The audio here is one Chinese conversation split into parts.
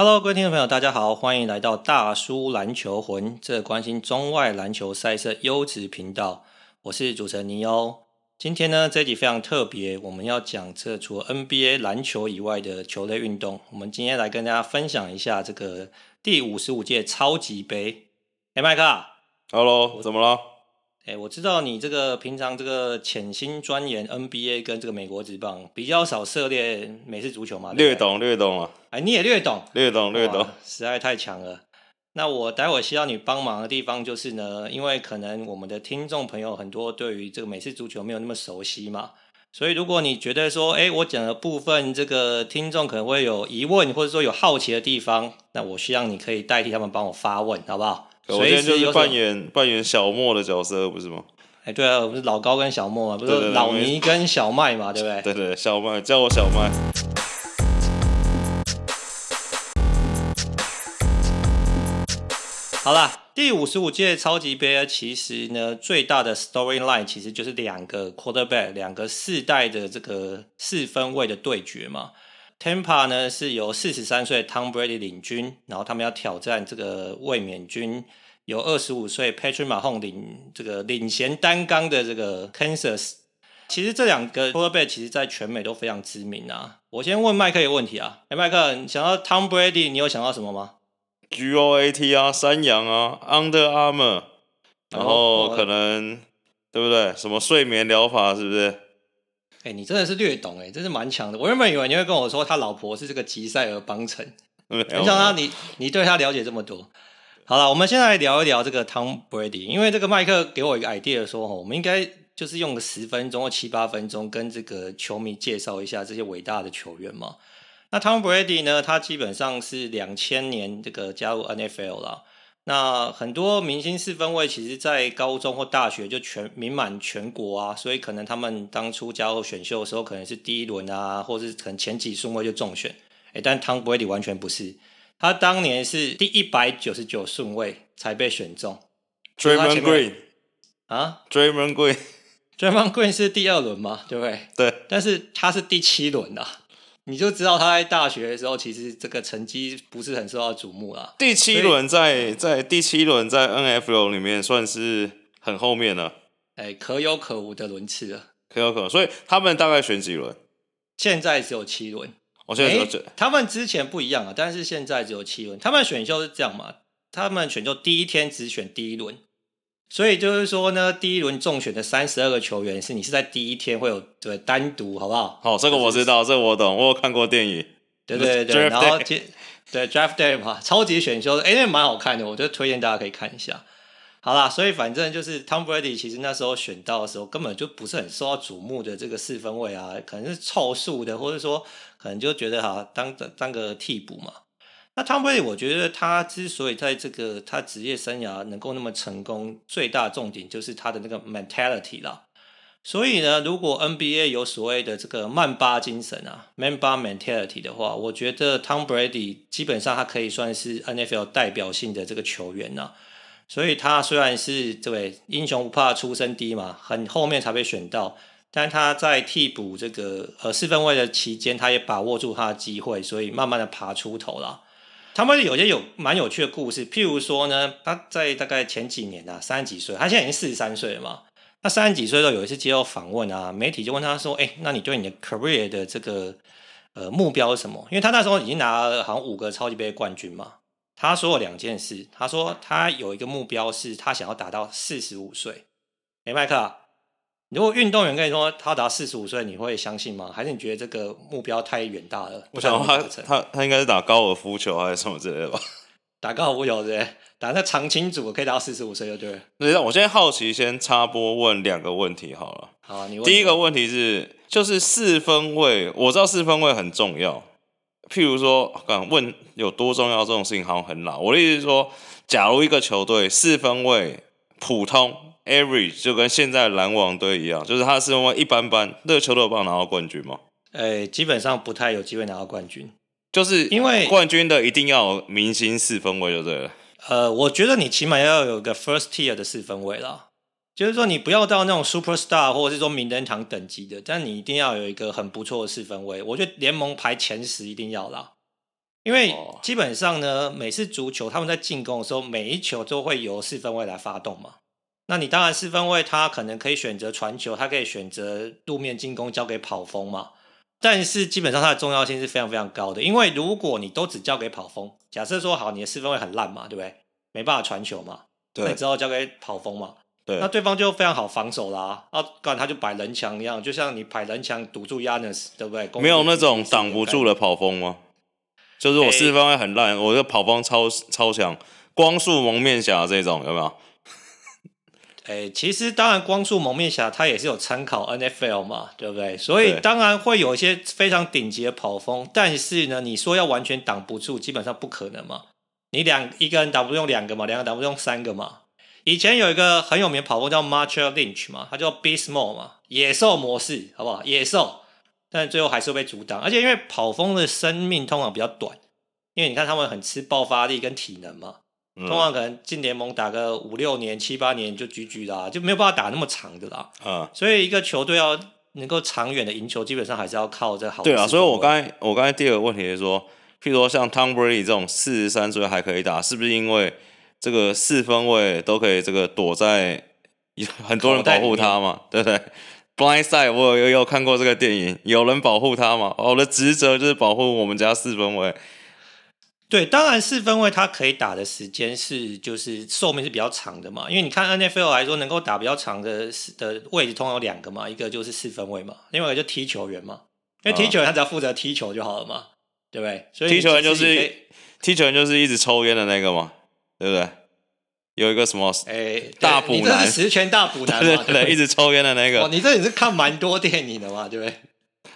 Hello，各位听众朋友，大家好，欢迎来到大叔篮球魂，这关心中外篮球赛事优质频道。我是主持人尼欧。今天呢，这一集非常特别，我们要讲这除了 NBA 篮球以外的球类运动。我们今天来跟大家分享一下这个第五十五届超级杯。哎，麦克，Hello，怎么了？哎，我知道你这个平常这个潜心钻研 NBA 跟这个美国职棒，比较少涉猎美式足球嘛？略懂略懂啊！哎，你也略懂，略懂略懂，实在太强了。那我待会需要你帮忙的地方就是呢，因为可能我们的听众朋友很多对于这个美式足球没有那么熟悉嘛，所以如果你觉得说，哎，我讲的部分这个听众可能会有疑问，或者说有好奇的地方，那我希望你可以代替他们帮我发问，好不好？我今天就是扮演扮演小莫的角色，不是吗？哎，对啊，我不是老高跟小莫嘛，不是老尼跟小麦嘛，对不对？对对，小麦叫我小麦。好啦，第五十五届超级杯其实呢，最大的 storyline 其实就是两个 quarterback，两个世代的这个四分位的对决嘛。Tampa 呢是由四十三岁 Tom Brady 领军，然后他们要挑战这个卫冕军，由二十五岁 Patrick Mahomes 领这个领衔担纲的这个 Kansas。其实这两个 quarterback 其实在全美都非常知名啊。我先问麦克一个问题啊，哎，麦克，你想到 Tom Brady，你有想到什么吗？GOAT 啊，山羊啊，Under Armour，然后可能、哦、对不对？什么睡眠疗法是不是？哎、欸，你真的是略懂哎、欸，真是蛮强的。我原本以为你会跟我说他老婆是这个吉塞尔邦辰，没想到你你对他了解这么多。好了，我们先来聊一聊这个 Tom Brady，因为这个麦克给我一个 idea 说，我们应该就是用个十分钟或七八分钟跟这个球迷介绍一下这些伟大的球员嘛。那 Tom Brady 呢，他基本上是两千年这个加入 NFL 了。那很多明星四分卫，其实，在高中或大学就全名满全国啊，所以可能他们当初加入选秀的时候，可能是第一轮啊，或是可能前几顺位就中选。哎，但 Tom Brady 完全不是，他当年是第一百九十九顺位才被选中。Draymond Green 啊，Draymond Green，Draymond Green 是第二轮嘛，对不对？对，但是他是第七轮的。你就知道他在大学的时候，其实这个成绩不是很受到瞩目啦。第七轮在在第七轮在 NFL 里面算是很后面了，哎，可有可无的轮次了，可有可无。所以他们大概选几轮？现在只有七轮。我现在只有他们之前不一样啊，但是现在只有七轮。他们选秀是这样嘛？他们选秀第一天只选第一轮。所以就是说呢，第一轮中选的三十二个球员是你是在第一天会有对单独，好不好？好，这个我知道，这个我懂，我有看过电影。对对对，然后接对 Draft Day 嘛，超级选秀，哎，那蛮好看的，我就推荐大家可以看一下。好啦，所以反正就是 Tom Brady，其实那时候选到的时候根本就不是很受到瞩目的这个四分卫啊，可能是凑数的，或者说可能就觉得哈当当个替补嘛。那 Tom Brady，我觉得他之所以在这个他职业生涯能够那么成功，最大重点就是他的那个 mentality 啦。所以呢，如果 NBA 有所谓的这个曼巴精神啊，Mamba mentality 的话，我觉得 Tom Brady 基本上他可以算是 NFL 代表性的这个球员呐。所以他虽然是这位英雄不怕出身低嘛，很后面才被选到，但他在替补这个呃四分卫的期间，他也把握住他的机会，所以慢慢的爬出头了。他们有些有蛮有趣的故事，譬如说呢，他在大概前几年啊，三十几岁，他现在已经四十三岁了嘛。他三十几岁的时候有一次接受访问啊，媒体就问他说：“哎、那你对你的 career 的这个呃目标是什么？”因为他那时候已经拿了好像五个超级杯冠军嘛。他说了两件事，他说他有一个目标是他想要达到四十五岁。哎、欸，麦克。如果运动员跟你说他达四十五岁，你会相信吗？还是你觉得这个目标太远大了？我想他他他应该是打高尔夫球还是什么之类的吧？打高尔夫球对，打那长青组可以达到四十五岁就对了。对，我现在好奇，先插播问两个问题好了。好，你问。第一个问题是，就是四分位，我知道四分位很重要。譬如说，敢问有多重要这种事情好像很老。我的意思是说，假如一个球队四分位普通。Average 就跟现在篮网队一样，就是他四分位一般般，那个球队有办法拿到冠军吗？诶、欸，基本上不太有机会拿到冠军，就是因为冠军的一定要有明星四分位就对了。呃，我觉得你起码要有个 first tier 的四分位啦，就是说你不要到那种 superstar 或者是说名人堂等级的，但你一定要有一个很不错的四分位。我觉得联盟排前十一定要啦，因为基本上呢，每次足球他们在进攻的时候，每一球都会由四分位来发动嘛。那你当然四分位他可能可以选择传球，他可以选择路面进攻交给跑锋嘛。但是基本上它的重要性是非常非常高的，因为如果你都只交给跑锋，假设说好你的四分位很烂嘛，对不对？没办法传球嘛，对，那你只好交给跑锋嘛。对，那对方就非常好防守啦。啊，不然他就摆人墙一样，就像你摆人墙堵住 Giannis，对不对？没有那种挡不住的跑锋吗？就是我四分卫很烂，欸、我的跑锋超超强，光速蒙面侠这种有没有？哎、欸，其实当然，光速蒙面侠他也是有参考 NFL 嘛，对不对？所以当然会有一些非常顶级的跑锋，但是呢，你说要完全挡不住，基本上不可能嘛。你两一个人挡不住用两个嘛，两个挡不住用三个嘛。以前有一个很有名的跑锋叫 Marshawn Lynch 嘛，他叫 Beast Mode 嘛，野兽模式，好不好？野兽，但最后还是会被阻挡，而且因为跑锋的生命通常比较短，因为你看他们很吃爆发力跟体能嘛。通常可能进联盟打个五六年、七八年就 GG 啦，就没有办法打那么长的啦。嗯，所以一个球队要能够长远的赢球，基本上还是要靠这好。对啊，所以我刚才我刚才第二个问题是说，譬如说像 Tom Brady 这种四十三岁还可以打，是不是因为这个四分卫都可以这个躲在很多人保护他嘛？对不对？Blind Side 我有有看过这个电影，有人保护他嘛？我的职责就是保护我们家四分卫。对，当然四分卫他可以打的时间是就是寿命是比较长的嘛，因为你看 NFL 来说，能够打比较长的的位置通常有两个嘛，一个就是四分卫嘛，另外一个就踢球员嘛，因为踢球员他只要负责踢球就好了嘛，对不对？所以踢球员就是踢球员就是一直抽烟的那个嘛，对不对？有一个什么哎大补男，你这是十全大补男嘛，对，对，一直抽烟的那个。哦，你这也是看蛮多电影的嘛，对不对？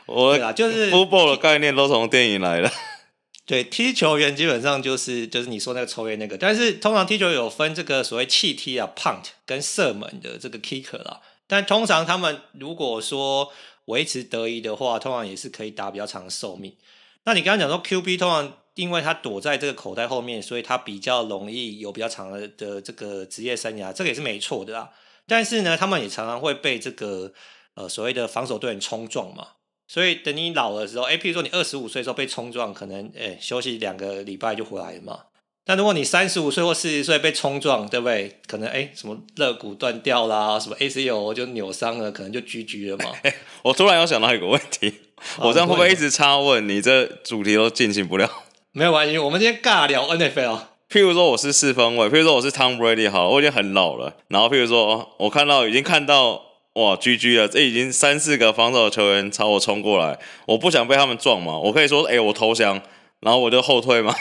我啊就是 football 的概念都从电影来的。对，踢球员基本上就是就是你说那个抽烟那个，但是通常踢球有分这个所谓气踢啊，punt 跟射门的这个 kicker 啦。但通常他们如果说维持得宜的话，通常也是可以打比较长的寿命。那你刚刚讲说 QB 通常因为他躲在这个口袋后面，所以他比较容易有比较长的的这个职业生涯，这个也是没错的啦。但是呢，他们也常常会被这个呃所谓的防守队员冲撞嘛。所以等你老的时候，哎，譬如说你二十五岁的时候被冲撞，可能哎休息两个礼拜就回来了嘛。但如果你三十五岁或四十岁被冲撞，对不对？可能哎什么肋骨断掉啦，什么 ACL 就扭伤了，可能就 GG 了嘛。我突然有想到一个问题，我这样会不会一直插问你？这主题都进行不了。没有关系，我们今天尬聊 NFL。譬如说我是四分卫，譬如说我是 Tom Brady，好，我已经很老了。然后譬如说我看到已经看到。哇，GG 了！这已经三四个防守球员朝我冲过来，我不想被他们撞嘛。我可以说，哎、欸，我投降，然后我就后退吗？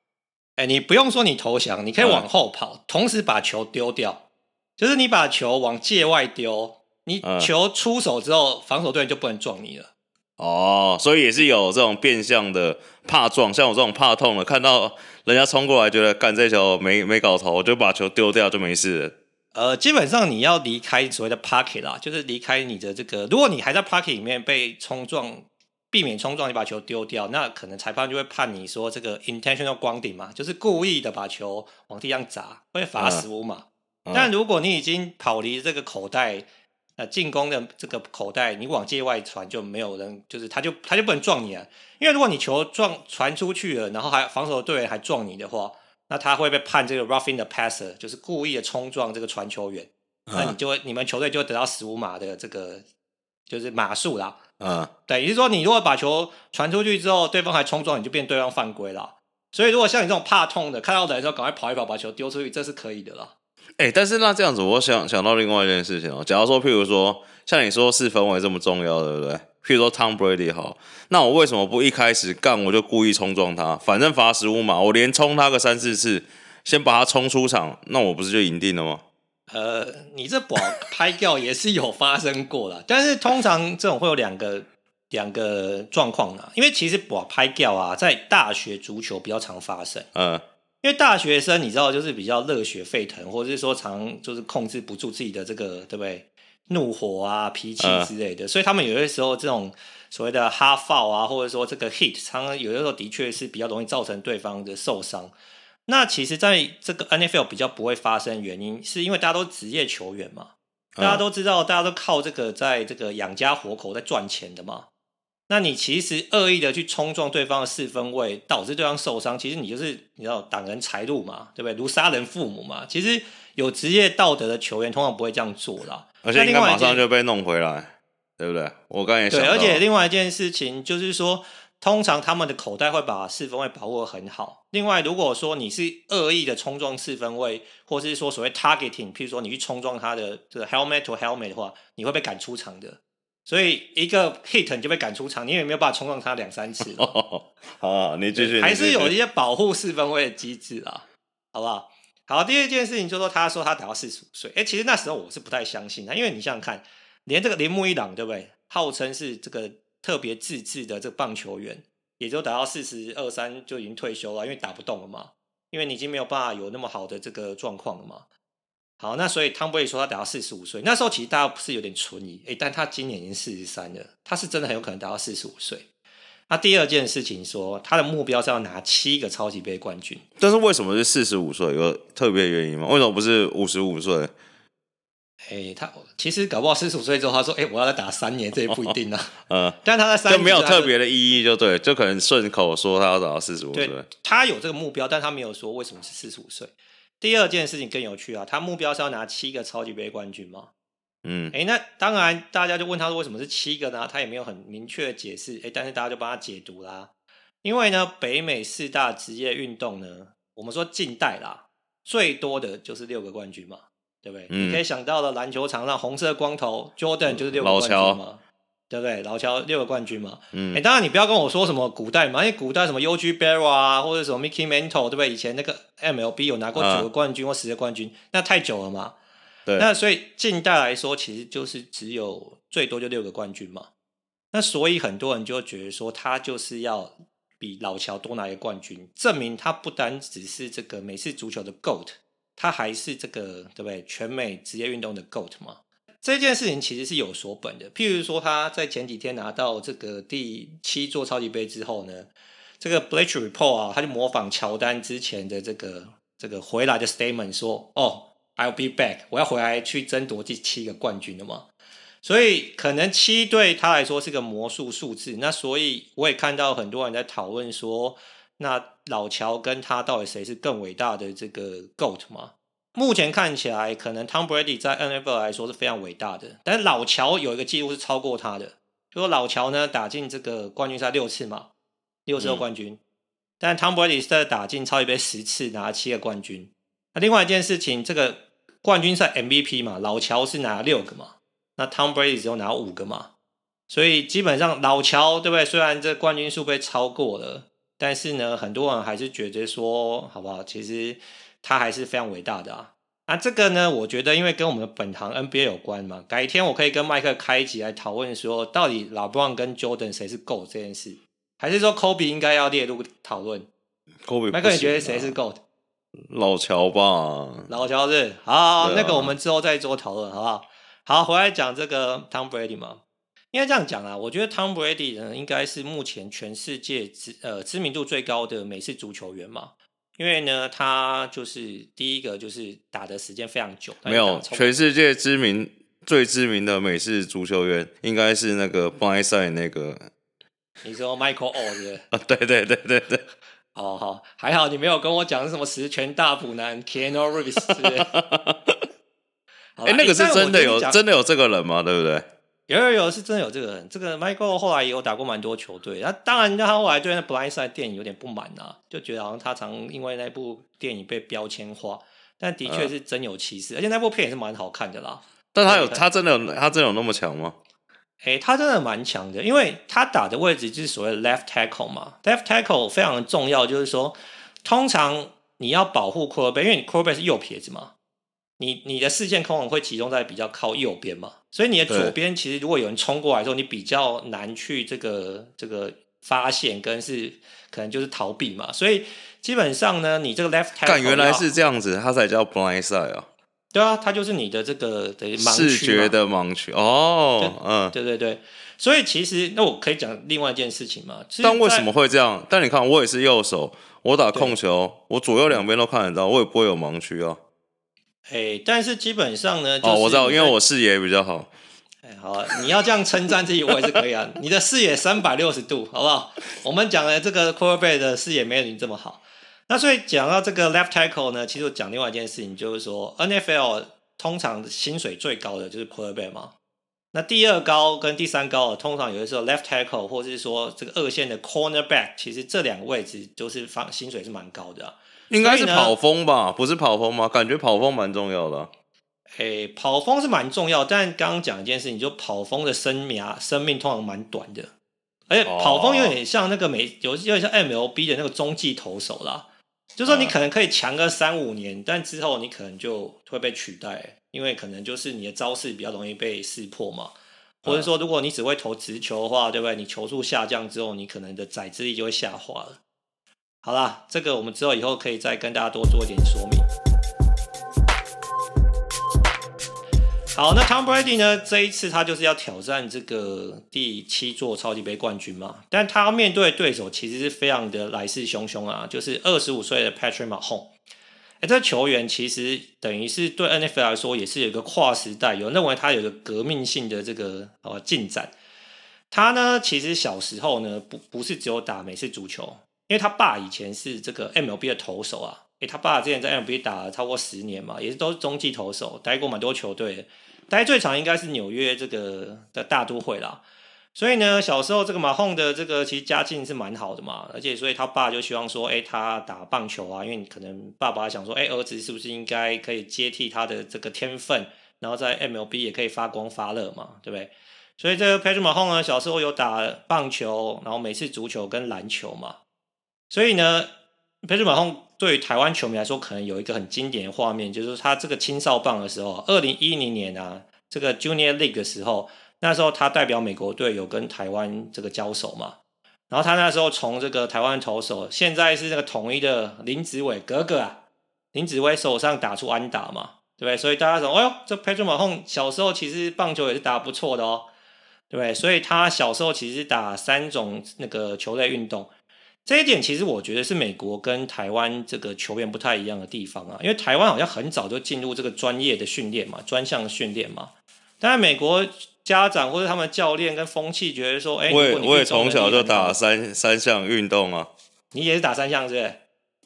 哎、欸，你不用说你投降，你可以往后跑，嗯、同时把球丢掉。就是你把球往界外丢，你球出手之后，嗯、防守队员就不能撞你了。哦，所以也是有这种变相的怕撞，像我这种怕痛的，看到人家冲过来，觉得干这球没没搞头，我就把球丢掉就没事了。呃，基本上你要离开所谓的 pocket 啦，就是离开你的这个。如果你还在 pocket 里面被冲撞，避免冲撞，你把球丢掉，那可能裁判就会判你说这个 intentional grounding 嘛，就是故意的把球往地上砸，会罚十五码。但如果你已经跑离这个口袋，呃，进攻的这个口袋，你往界外传就没有人，就是他就他就不能撞你啊。因为如果你球撞传出去了，然后还防守队员还撞你的话。那他会被判这个 roughing the passer，就是故意的冲撞这个传球员，嗯、那你就会你们球队就会得到十五码的这个就是码数啦。嗯，对，也就是说你如果把球传出去之后，对方还冲撞，你就变对方犯规了。所以如果像你这种怕痛的，看到人的时候赶快跑一跑，把球丢出去，这是可以的啦。哎、欸，但是那这样子，我想想到另外一件事情哦。假如说，譬如说，像你说四分位这么重要，对不对？譬如说 Tom Brady 好，那我为什么不一开始干我就故意冲撞他？反正罚十五码，我连冲他个三四次，先把他冲出场，那我不是就赢定了吗？呃，你这保拍掉也是有发生过啦，但是通常这种会有两个两个状况啦，因为其实保拍掉啊，在大学足球比较常发生。嗯，因为大学生你知道就是比较热血沸腾，或者是说常就是控制不住自己的这个，对不对？怒火啊，脾气之类的，uh, 所以他们有些时候这种所谓的 hard foul 啊，或者说这个 hit，常常有的时候的确是比较容易造成对方的受伤。那其实在这个 NFL 比较不会发生，原因是因为大家都职业球员嘛，大家都知道，大家都靠这个在这个养家活口在赚钱的嘛。那你其实恶意的去冲撞对方的四分位，导致对方受伤，其实你就是你知道挡人财路嘛，对不对？如杀人父母嘛。其实有职业道德的球员通常不会这样做啦。而且应该马上就被弄回来，对不对？我刚才也想。对，而且另外一件事情就是说，通常他们的口袋会把四分位保护得很好。另外，如果说你是恶意的冲撞四分位，或是说所谓 targeting，譬如说你去冲撞他的这个 helmet to helmet 的话，你会被赶出场的。所以一个 hit 你就被赶出场，你也没有办法冲撞他两三次。好，好，你继续。还是有一些保护四分位的机制啊，好不好？好，第二件事情就是说，他说他打到四十五岁，哎，其实那时候我是不太相信他，因为你想想看，连这个铃木一朗对不对？号称是这个特别自制的这个棒球员，也就打到四十二三就已经退休了，因为打不动了嘛，因为你已经没有办法有那么好的这个状况了嘛。好，那所以汤布瑞说他打到四十五岁，那时候其实大家不是有点存疑，诶，但他今年已经四十三了，他是真的很有可能达到四十五岁。那第二件事情说，他的目标是要拿七个超级杯冠军。但是为什么是四十五岁？有特别原因吗？为什么不是五十五岁？诶，他其实搞不好四十五岁之后，他说：“诶，我要再打三年，这也不一定啊。”嗯，但他在三年就没有特别的意义，就对，就可能顺口说他要打到四十五岁。他有这个目标，但他没有说为什么是四十五岁。第二件事情更有趣啊，他目标是要拿七个超级杯冠军嘛？嗯，哎，那当然，大家就问他说为什么是七个呢？他也没有很明确的解释，哎，但是大家就帮他解读啦。因为呢，北美四大职业运动呢，我们说近代啦，最多的就是六个冠军嘛，对不对？嗯，你可以想到了篮球场上红色光头 Jordan 就是六个冠军嘛。对不对？老乔六个冠军嘛，嗯，哎，当然你不要跟我说什么古代嘛，因为古代什么 Yogi Berra 啊，或者什么 Mickey Mantle，对不对？以前那个 MLB 有拿过九个冠军或十个冠军，啊、那太久了嘛。对，那所以近代来说，其实就是只有最多就六个冠军嘛。那所以很多人就觉得说，他就是要比老乔多拿一个冠军，证明他不单只是这个美式足球的 GOAT，他还是这个对不对？全美职业运动的 GOAT 嘛。这件事情其实是有所本的，譬如说他在前几天拿到这个第七座超级杯之后呢，这个 Bleacher Report 啊，他就模仿乔丹之前的这个这个回来的 statement 说：“哦，I'll be back，我要回来去争夺第七个冠军了嘛。”所以可能七对他来说是个魔术数字。那所以我也看到很多人在讨论说，那老乔跟他到底谁是更伟大的这个 GOAT 嘛？目前看起来，可能 Tom Brady 在 NFL 来说是非常伟大的，但是老乔有一个记录是超过他的，就说老乔呢打进这个冠军赛六次嘛，六次的冠军，但 Tom Brady 是在打进超级杯十次，拿了七个冠军。那另外一件事情，这个冠军赛 MVP 嘛，老乔是拿了六个嘛，那 Tom Brady 只有拿五个嘛，所以基本上老乔对不对？虽然这冠军数被超过了，但是呢，很多人还是觉得说，好不好？其实。他还是非常伟大的啊！那这个呢，我觉得因为跟我们的本行 NBA 有关嘛，改天我可以跟麦克开一集来讨论说，到底 LeBron 跟 Jordan 谁是 GOAT 这件事，还是说 Kobe 应该要列入讨论？Kobe，麦克你觉得谁是 GOAT？老乔吧，老乔是好，好，好，那个我们之后再做讨论，好不好？好，回来讲这个 Tom Brady 嘛，应该这样讲啊，我觉得 Tom Brady 呢，应该是目前全世界知呃知名度最高的美式足球员嘛。因为呢，他就是第一个，就是打的时间非常久。没有，全世界知名最知名的美式足球员，应该是那个 Blindside 那个。你说 Michael O 是？啊，对对对对对。哦好，还好你没有跟我讲是什么十全大补男 Keanu Reeves？哎，那个是真的有真的有这个人吗？对不对？有有有，是真的有这个人。这个 Michael 后来也有打过蛮多球队。那当然，他后来对那 Blindside 电影有点不满啊，就觉得好像他常因为那部电影被标签化。但的确是真有其事，嗯、而且那部片也是蛮好看的啦。但他有他真的有他真的有那么强吗？哎、欸，他真的蛮强的，因为他打的位置就是所谓的 left tackle 嘛。left tackle 非常的重要，就是说，通常你要保护 quarterback，因为你 quarterback 是右撇子嘛。你你的视线可能会集中在比较靠右边嘛，所以你的左边其实如果有人冲过来的时候，你比较难去这个这个发现跟是可能就是逃避嘛，所以基本上呢，你这个 left tackle 原来是这样子，它才叫 blind side 啊。对啊，它就是你的这个的盲区视觉的盲区哦，嗯，对对对，所以其实那我可以讲另外一件事情嘛，但为什么会这样？但你看我也是右手，我打控球，我左右两边都看得到，我也不会有盲区啊。哎，但是基本上呢，就是、哦，我知道，因为我视野比较好。哎，好，你要这样称赞自己，我也是可以啊。你的视野三百六十度，好不好？我们讲的这个 quarterback 的视野没有你这么好。那所以讲到这个 left tackle 呢，其实我讲另外一件事情，就是说 NFL 通常薪水最高的就是 quarterback 嘛。那第二高跟第三高，通常有的时候 left tackle 或者是说这个二线的 cornerback，其实这两个位置都是放薪水是蛮高的啊。应该是跑风吧？不是跑风吗？感觉跑风蛮重要的啊。诶、欸，跑风是蛮重要，但刚刚讲一件事情，就跑风的生涯生命通常蛮短的，而且跑风有点像那个美，有有点像 MLB 的那个中继投手啦。就说你可能可以强个三五年，但之后你可能就会被取代，因为可能就是你的招式比较容易被识破嘛，或者说如果你只会投直球的话，对不对？你球速下降之后，你可能的载制力就会下滑了。好啦，这个我们之后以后可以再跟大家多做一点说明。好，那 Tom Brady 呢？这一次他就是要挑战这个第七座超级杯冠军嘛。但他面对的对手其实是非常的来势汹汹啊，就是二十五岁的 Patrick Mahomes。哎，这球员其实等于是对 NFL 来说也是有一个跨时代，有认为他有一个革命性的这个呃进展。他呢，其实小时候呢，不不是只有打美式足球，因为他爸以前是这个 MLB 的投手啊。诶，他爸之前在 MLB 打了超过十年嘛，也是都是中继投手，待过蛮多球队，待最长应该是纽约这个的大都会啦。所以呢，小时候这个马洪的这个其实家境是蛮好的嘛，而且所以他爸就希望说，诶，他打棒球啊，因为可能爸爸想说，诶，儿子是不是应该可以接替他的这个天分，然后在 MLB 也可以发光发热嘛，对不对？所以这个 Patrick Mahomes 呢，小时候有打棒球，然后每次足球跟篮球嘛，所以呢，Patrick Mahomes 对于台湾球迷来说，可能有一个很经典的画面，就是他这个青少棒的时候，二零一零年啊，这个 Junior League 的时候，那时候他代表美国队有跟台湾这个交手嘛，然后他那时候从这个台湾投手，现在是这个统一的林子伟哥哥啊，林子伟手上打出安打嘛，对不对？所以大家说，哎呦，这 Patrick Mahomes 小时候其实棒球也是打不错的哦，对不对？所以他小时候其实打三种那个球类运动。这一点其实我觉得是美国跟台湾这个球员不太一样的地方啊，因为台湾好像很早就进入这个专业的训练嘛，专项训练嘛。但是美国家长或者他们教练跟风气觉得说，哎，我也我也从小就打三三项运动啊。你也是打三项是不是？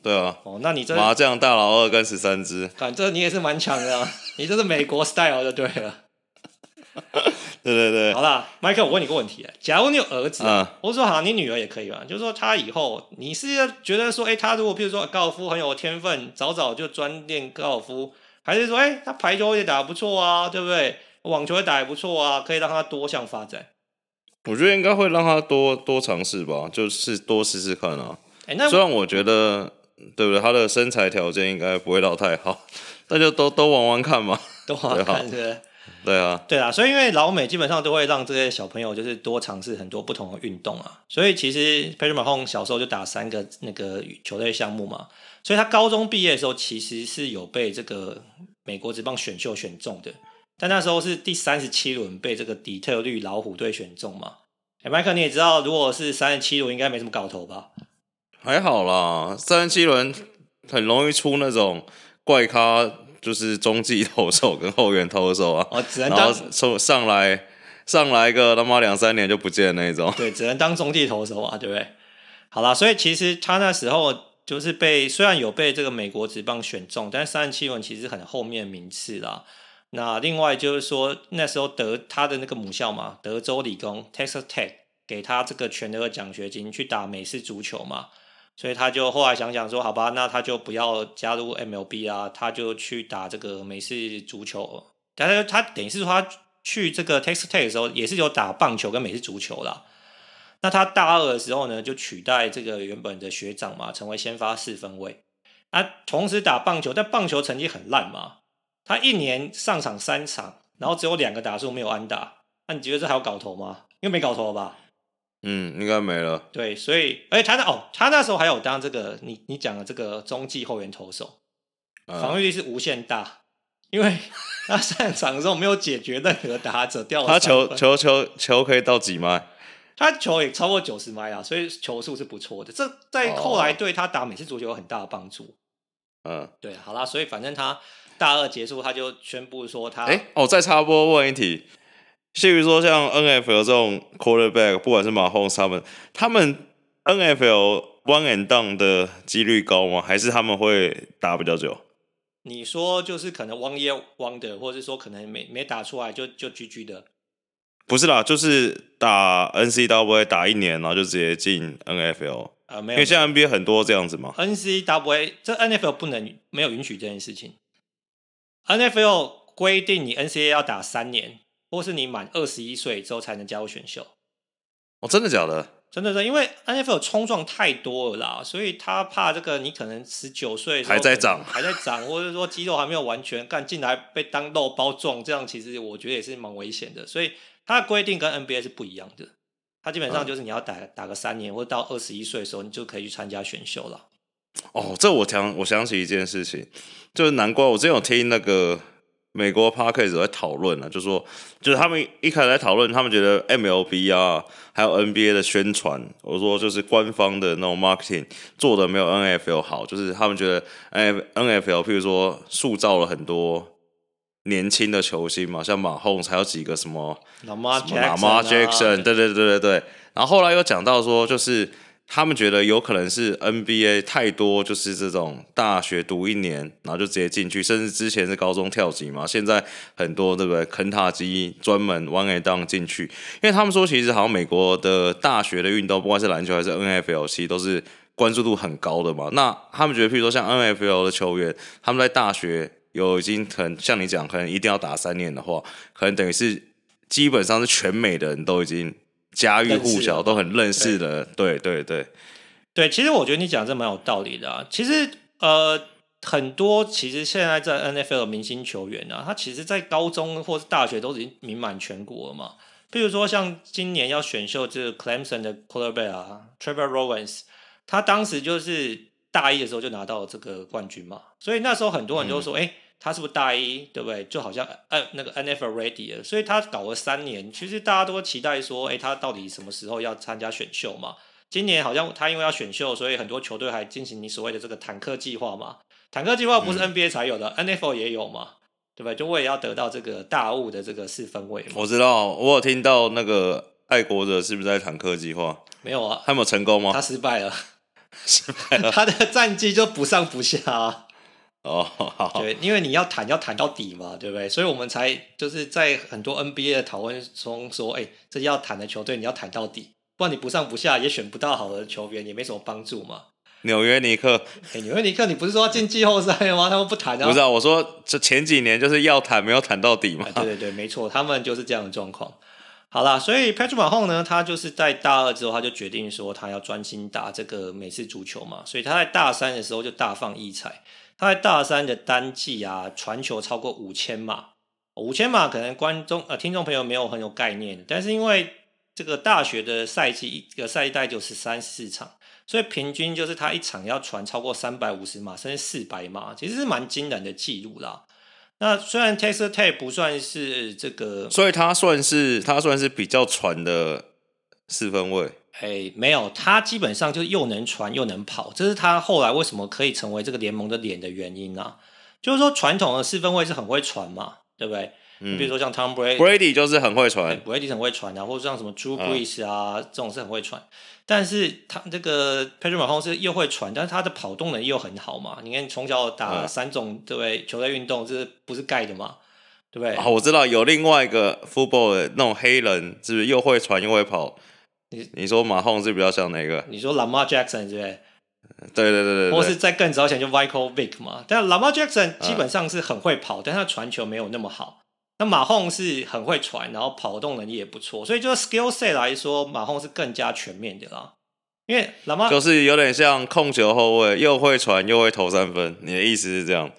对啊。哦，那你这麻将、大老二跟十三支，反正你也是蛮强的啊。你这是美国 style 就对了。对对对，好啦，Michael，我问你个问题，假如你有儿子，嗯、或者说好像你女儿也可以吧，就是说他以后，你是要觉得说，哎，他如果譬如说高尔夫很有天分，早早就专练高尔夫，还是说，哎，他排球也打得不错啊，对不对？网球也打得不错啊，可以让他多项发展。我觉得应该会让他多多尝试吧，就是多试试看啊。哎，那虽然我觉得，对不对？他的身材条件应该不会到太好，那就都都玩玩看嘛，都玩玩看，对。对啊，对啊，所以因为老美基本上都会让这些小朋友就是多尝试很多不同的运动啊，所以其实 Patrick Mahomes 小时候就打三个那个球类项目嘛，所以他高中毕业的时候其实是有被这个美国职棒选秀选中的，但那时候是第三十七轮被这个底特律老虎队选中嘛。哎，麦克你也知道，如果是三十七轮应该没什么搞头吧？还好啦，三十七轮很容易出那种怪咖。就是中继投手跟后援投手啊，哦，只能当从上来上来一个他妈两三年就不见那种，对，只能当中继投手啊，对不对？好啦，所以其实他那时候就是被虽然有被这个美国职棒选中，但是三十七轮其实很后面名次啦。那另外就是说那时候德他的那个母校嘛，德州理工 Texas Tech 给他这个全额奖学金去打美式足球嘛。所以他就后来想想说，好吧，那他就不要加入 MLB 啊，他就去打这个美式足球。但是他等于是说他去这个 Texas Tech 的时候，也是有打棒球跟美式足球啦。那他大二的时候呢，就取代这个原本的学长嘛，成为先发四分卫。啊，同时打棒球，但棒球成绩很烂嘛。他一年上场三场，然后只有两个打数没有安打。那你觉得这还有搞头吗？因为没搞头了吧？嗯，应该没了。对，所以，而且他那哦，他那时候还有当这个你你讲的这个中继后援投手，防御力是无限大，嗯、因为他上场的时候没有解决任何打者掉。他球球球球可以到几迈？他球也超过九十迈啊，所以球速是不错的。这在后来对他打美式足球有很大的帮助。嗯，对，好啦，所以反正他大二结束，他就宣布说他，哎，哦，再插播问一题。譬如说像 NFL 这种 quarterback，不管是马洪他们，他们 NFL one and done 的几率高吗？还是他们会打比较久？你说就是可能 one year wonder，或者是说可能没没打出来就就 GG 的？不是啦，就是打 NCWA 打一年，然后就直接进 NFL。啊，没有，因为现在 NBA 很多这样子嘛。NCAA 这 NFL 不能没有允许这件事情。NFL 规定你 NCAA 要打三年，或是你满二十一岁之后才能加入选秀。哦，真的假的？真的是，因为 NFL 冲撞太多了啦，所以他怕这个你可能十九岁还在长，还在长，或者说肌肉还没有完全干进来被当肉包撞，这样其实我觉得也是蛮危险的。所以他的规定跟 NBA 是不一样的，他基本上就是你要打、嗯、打个三年，或者到二十一岁的时候，你就可以去参加选秀了。哦，这我想我想起一件事情，就是难怪我之前有听那个。美国 Podcast 在讨论啊，就说就是他们一开始在讨论，他们觉得 MLB 啊，还有 NBA 的宣传，我说就是官方的那种 marketing 做的没有 NFL 好，就是他们觉得 NFL 譬如说塑造了很多年轻的球星嘛，像马洪还有几个什么 Lamar Jackson，对对对对对，然后后来又讲到说就是。他们觉得有可能是 NBA 太多，就是这种大学读一年，然后就直接进去，甚至之前是高中跳级嘛，现在很多对不对？肯塔基专门 one and done 进去，因为他们说其实好像美国的大学的运动，不管是篮球还是 NFL，其实都是关注度很高的嘛。那他们觉得，譬如说像 NFL 的球员，他们在大学有已经可能像你讲，可能一定要打三年的话，可能等于是基本上是全美的人都已经。家喻户晓，都很认识的，对对对对。其实我觉得你讲的这蛮有道理的啊。其实呃，很多其实现在在 NFL 的明星球员啊，他其实在高中或是大学都已经名满全国了嘛。比如说像今年要选秀这个 Clemson 的 quarterback 啊，Trevor Lawrence，他当时就是大一的时候就拿到了这个冠军嘛。所以那时候很多人就说，哎、嗯。欸他是不是大一，对不对？就好像呃那个 NFL ready 了，所以他搞了三年。其实大家都期待说，哎，他到底什么时候要参加选秀嘛？今年好像他因为要选秀，所以很多球队还进行你所谓的这个坦克计划嘛。坦克计划不是 NBA 才有的，嗯，NFL 也有嘛，对不对？就我也要得到这个大物的这个四分位嘛。我知道，我有听到那个爱国者是不是在坦克计划？没有啊，他有没有成功吗？他失败了，失败了，他的战绩就不上不下啊。哦，好，对，因为你要谈要谈到底嘛，对不对？所以我们才就是在很多 NBA 的讨论中说，哎，这要谈的球队你要谈到底，不然你不上不下也选不到好的球员，也没什么帮助嘛。纽约尼克，哎，纽约尼克，你不是说要进季后赛吗？他们不谈啊？不是啊，我说这前几年就是要谈，没有谈到底嘛。对对对，没错，他们就是这样的状况。好啦，所以 Patrick Mahomes 呢，他就是在大二之后，他就决定说他要专心打这个美式足球嘛，所以他在大三的时候就大放异彩。他在大三的单季啊，传球超过五千码，五千码可能观众呃听众朋友没有很有概念，但是因为这个大学的赛季一个赛季大概就十三四场，所以平均就是他一场要传超过三百五十码，甚至四百码，其实是蛮惊人的记录啦。那虽然 Texas Tech 不算是这个，所以他算是他算是比较传的四分卫。哎，没有，他基本上就又能传又能跑，这是他后来为什么可以成为这个联盟的脸的原因啊。就是说，传统的四分卫是很会传嘛，对不对？嗯，比如说像 Tom Brady，Brady 就是很会传，Brady 很会传啊，或者像什么 Drew Brees 啊，嗯，这种是很会传。但是他这个 Patrick Mahomes 是又会传，但是他的跑动能力又很好嘛。你看从小打三种对不对？球类运动，这是不是盖的嘛？对不对？啊，我知道有另外一个 football 的那种黑人，是不是又会传又会跑？你你说马洪是比较像哪个？你说 Lamar Jackson 是不是？对对对对，或是在更早前就 Michael Vick 嘛。但 Lamar Jackson 基本上是很会跑，嗯、但他传球没有那么好。那马洪是很会传，然后跑动能力也不错，所以就是 skill set 来说，马洪是更加全面的啦。因为 Lamar 就是有点像控球后卫，又会传又会投三分。你的意思是这样？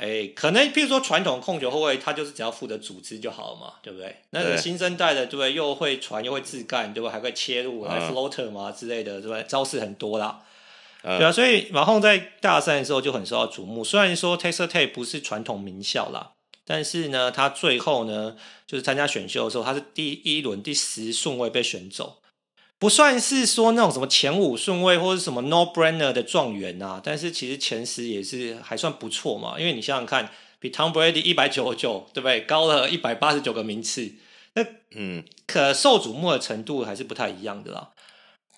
哎，可能譬如说传统控球后卫，他就是只要负责组织就好了嘛，对不对？那个新生代的，对不对？又会传又会自干，对不对？还会切入，还 floater 嘛之类的，对不对？招式很多啦，嗯、对啊。所以马洪在大三的时候就很受到瞩目。虽然说 Texas Tech 不是传统名校啦，但是呢，他最后呢，就是参加选秀的时候，他是第一轮第十顺位被选走。不算是说那种什么前五顺位或者什么 no brainer 的状元啊，但是其实前十也是还算不错嘛。因为你想想看，比 Tom Brady 一百九十九，对不对？高了一百八十九个名次，那嗯，可受瞩目的程度还是不太一样的啦。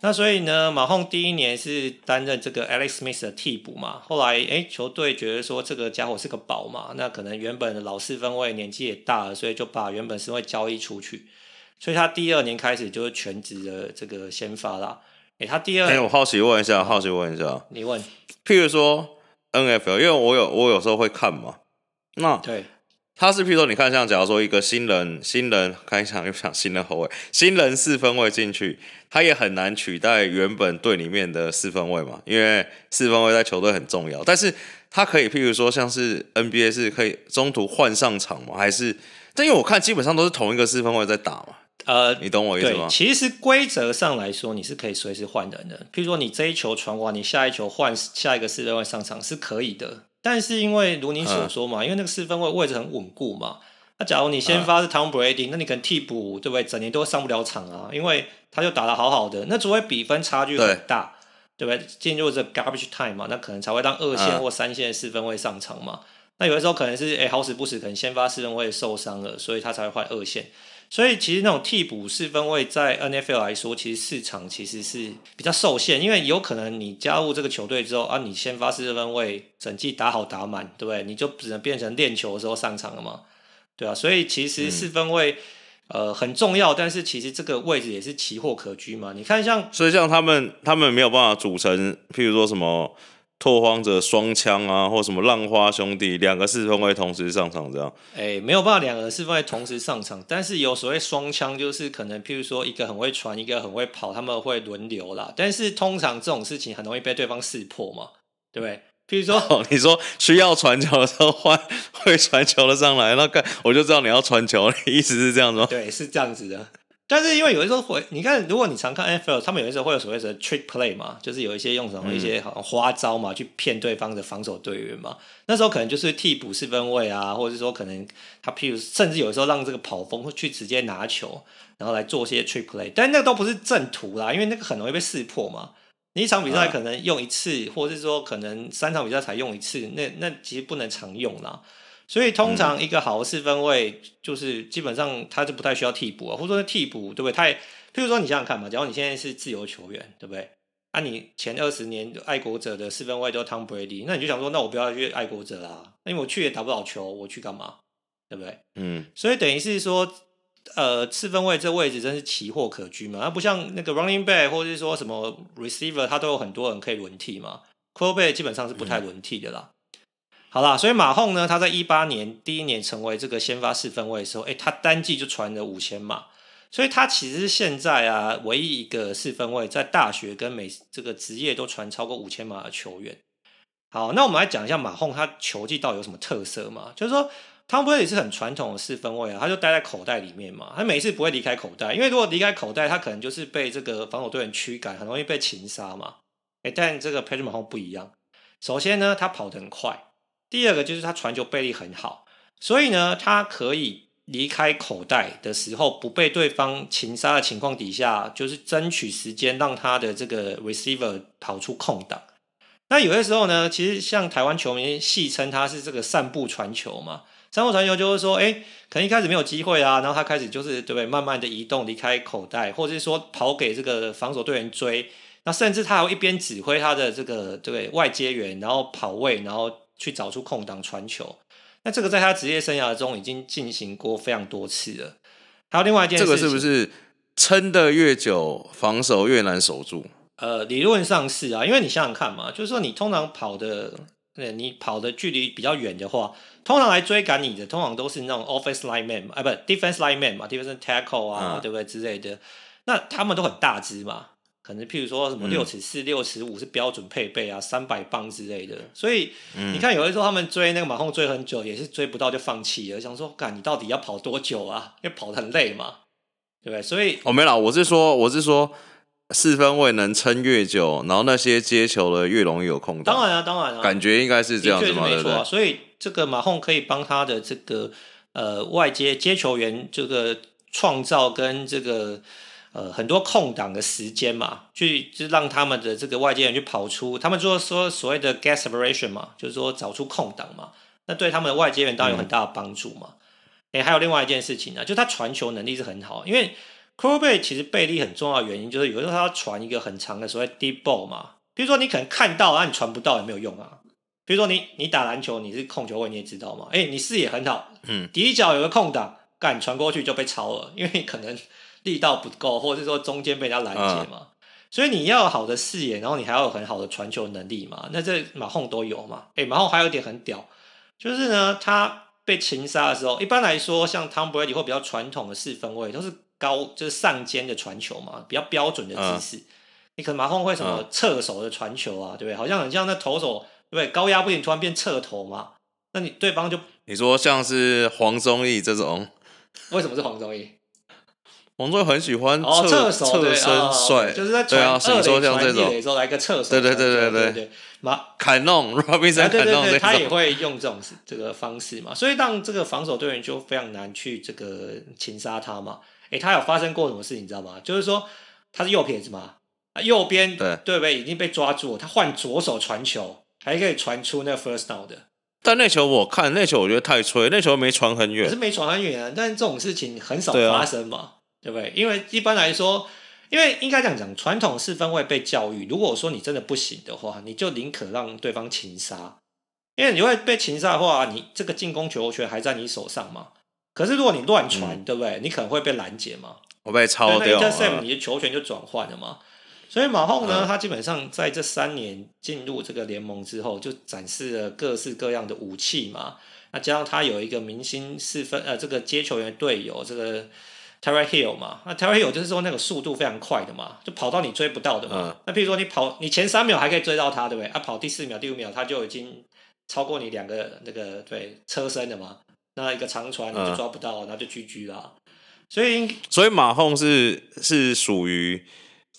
那所以呢，马洪第一年是担任这个 Alex Smith 的替补嘛，后来哎，球队觉得说这个家伙是个宝嘛，那可能原本的老四分位年纪也大了，所以就把原本四分卫交易出去，所以他第二年开始就是全职的这个先发啦。哎，他第二，哎，我好奇问一下，好奇问一下，你问，譬如说 NFL，因为我有我有时候会看嘛，那对。他是，譬如说，你看，像假如说一个新人，新人看一场又想新人后卫，新人四分卫进去，他也很难取代原本队里面的四分位嘛，因为四分位在球队很重要。但是他可以，譬如说，像是 NBA 是可以中途换上场吗？还是？但因为我看基本上都是同一个四分位在打嘛。呃，你懂我意思吗？其实规则上来说，你是可以随时换人的。譬如说，你这一球传完，你下一球换下一个四分位上场是可以的。但是因为如你所说嘛，嗯、因为那个四分位位置很稳固嘛，那假如你先发是 Tom Brady，、嗯、那你可能替补对不对？整年都上不了场啊，因为他就打得好好的，那除非比分差距很大，对，对不对？进入这 garbage time 嘛，那可能才会让二线或三线的四分位上场嘛。嗯、那有的时候可能是哎好死不死，可能先发四分位受伤了，所以他才会换二线。所以其实那种替补四分位在 NFL 来说，其实市场其实是比较受限，因为有可能你加入这个球队之后啊，你先发四分位整季打好打满，对不对？你就只能变成练球的时候上场了嘛，对啊。所以其实四分位、嗯、呃很重要，但是其实这个位置也是奇货可居嘛。你看像，所以像他们他们没有办法组成，譬如说什么。拓荒者双枪啊，或什么浪花兄弟，两个四分卫同时上场这样。哎、欸，没有办法两个四分卫同时上场，但是有所谓双枪，就是可能譬如说一个很会传，一个很会跑，他们会轮流啦。但是通常这种事情很容易被对方识破嘛，对不对？譬如说，哦、你说需要传球的时候换 会传球的上来，那个我就知道你要传球，你意思是这样子吗？对，是这样子的。但是因为有的时候会，你看，如果你常看 NFL，他们有的时候会有所谓的 trick play 嘛，就是有一些用什么一些好像花招嘛，去骗对方的防守队员嘛。那时候可能就是替补四分卫啊，或者是说可能他譬如甚至有的时候让这个跑锋会去直接拿球，然后来做些 trick play，但那个都不是正途啦，因为那个很容易被识破嘛。你一场比赛可能用一次，或者是说可能三场比赛才用一次，那那其实不能常用啦。所以通常一个好的四分卫就是基本上他就不太需要替补啊，或者说替补对不对？他也，譬如说你想想看嘛，假如你现在是自由球员，对不对？啊，你前二十年爱国者的四分卫都是 Tom Brady，那你就想说，那我不要去爱国者啦，因为我去也打不了球，我去干嘛？对不对？嗯。所以等于是说，呃，四分卫这位置真是奇货可居嘛，它不像那个 running back 或者是说什么 receiver，它都有很多人可以轮替嘛，quarterback 基本上是不太轮替的啦。好啦，所以马洪呢，他在一八年第一年成为这个先发四分卫的时候，诶，他单季就传了五千码，所以他其实是现在啊唯一一个四分卫在大学跟美这个职业都传超过五千码的球员。好，那我们来讲一下马洪他球技到底有什么特色嘛？就是说，Tom Brady 是很传统的四分卫啊，他就待在口袋里面嘛，他每次不会离开口袋，因为如果离开口袋，他可能就是被这个防守队员驱赶，很容易被擒杀嘛。诶，但这个 Patrick Mahomes 不一样，首先呢，他跑得很快。第二个就是他传球背力很好，所以呢，他可以离开口袋的时候不被对方擒杀的情况底下，就是争取时间让他的这个 receiver 跑出空档。那有些时候呢，其实像台湾球迷戏称他是这个散步传球嘛，散步传球就是说，哎，可能一开始没有机会啊，然后他开始就是对不对，慢慢的移动离开口袋，或者是说跑给这个防守队员追，那甚至他还会一边指挥他的这个对外接员，然后跑位，然后。去找出空档传球，那这个在他职业生涯中已经进行过非常多次了。还有另外一件事情，这个是不是撑得越久，防守越难守住？呃，理论上是啊，因为你想想看嘛，就是说你通常跑的，对，你跑的距离比较远的话，通常来追赶你的，通常都是那种 offense lineman 啊，不，defense lineman 嘛，defense tackle 啊，嗯、对不对之类的？那他们都很大只嘛。可能譬如说什么六尺四、六尺五是标准配备啊，三百磅之类的。所以你看，有的时候他们追那个马洪追很久，也是追不到就放弃了，想说，干你到底要跑多久啊？因为跑得很累嘛，对不对？所以哦，没啦，我是说，我是说四分位能撑越久，然后那些接球的越容易有空档。当然啊，当然啊，感觉应该是这样子嘛，没错啊。所以这个马洪可以帮他的这个呃外接接球员这个创造跟这个。呃，很多空档的时间嘛，去就让他们的这个外接人去跑出，他们说说所谓的 gas separation 嘛，就是说找出空档嘛，那对他们的外接员当然有很大的帮助嘛。嗯、哎，还有另外一件事情呢，就他传球能力是很好，因为 quarterback 其实臂力很重要的原因就是有时候他要传一个很长的所谓 deep ball 嘛，比如说你可能看到，然后你传不到也没有用啊。比如说你你打篮球你是控球位你也知道嘛，哎，你视野很好，嗯，底角有个空档，干传过去就被抄了，因为可能力道不够，或者是说中间被人家拦截嘛，嗯、所以你要有好的视野，然后你还要有很好的传球能力嘛。那这马洪都有嘛？哎，马洪还有一点很屌，就是呢，他被擒杀的时候，一般来说像 Tom Brady 或比较传统的四分卫都是高就是上肩的传球嘛，比较标准的姿势。嗯、你可能马洪会什么侧手的传球啊，对不对？好像很像那投手。对，高压不行，突然变侧投嘛？那你对方就你说像是黄宗义这种，为什么是黄宗义？黄宗义很喜欢侧侧手侧身帅，就是在对啊，你说像这种时候来个侧手，对对对对对对，马凯弄，Robinson 凯弄，他也会用这种这个方式嘛，所以让这个防守队员就非常难去这个擒杀他嘛。诶，他有发生过什么事情你知道吗？就是说他是右撇子嘛，右边对对不对？已经被抓住了，他换左手传球。还可以传出那 first down 的，但那球我看那球我觉得太脆，那球没传很远，可是没传很远啊。但是这种事情很少发生嘛，对，不对？因为一般来说，因为应该这样讲，传统四分卫被教育，如果说你真的不行的话，你就宁可让对方擒杀，因为你会被擒杀的话，你这个进攻球权还在你手上嘛。可是如果你乱传，嗯、对不对？你可能会被拦截嘛，我被抄掉了，那你的球权就转换了嘛。所以马后呢，他基本上在这三年进入这个联盟之后，就展示了各式各样的武器嘛。那加上他有一个明星四分呃这个接球员队友这个 Tyreek Hill 嘛，那 Tyreek Hill 就是说那个速度非常快的嘛，就跑到你追不到的嘛。嗯、那譬如说你跑你前三秒还可以追到他，对不对？啊，跑第四秒、第五秒他就已经超过你两个那个对车身的嘛。那一个长传你就抓不到，然后就 GG 啦。所以所以马洪是是属于。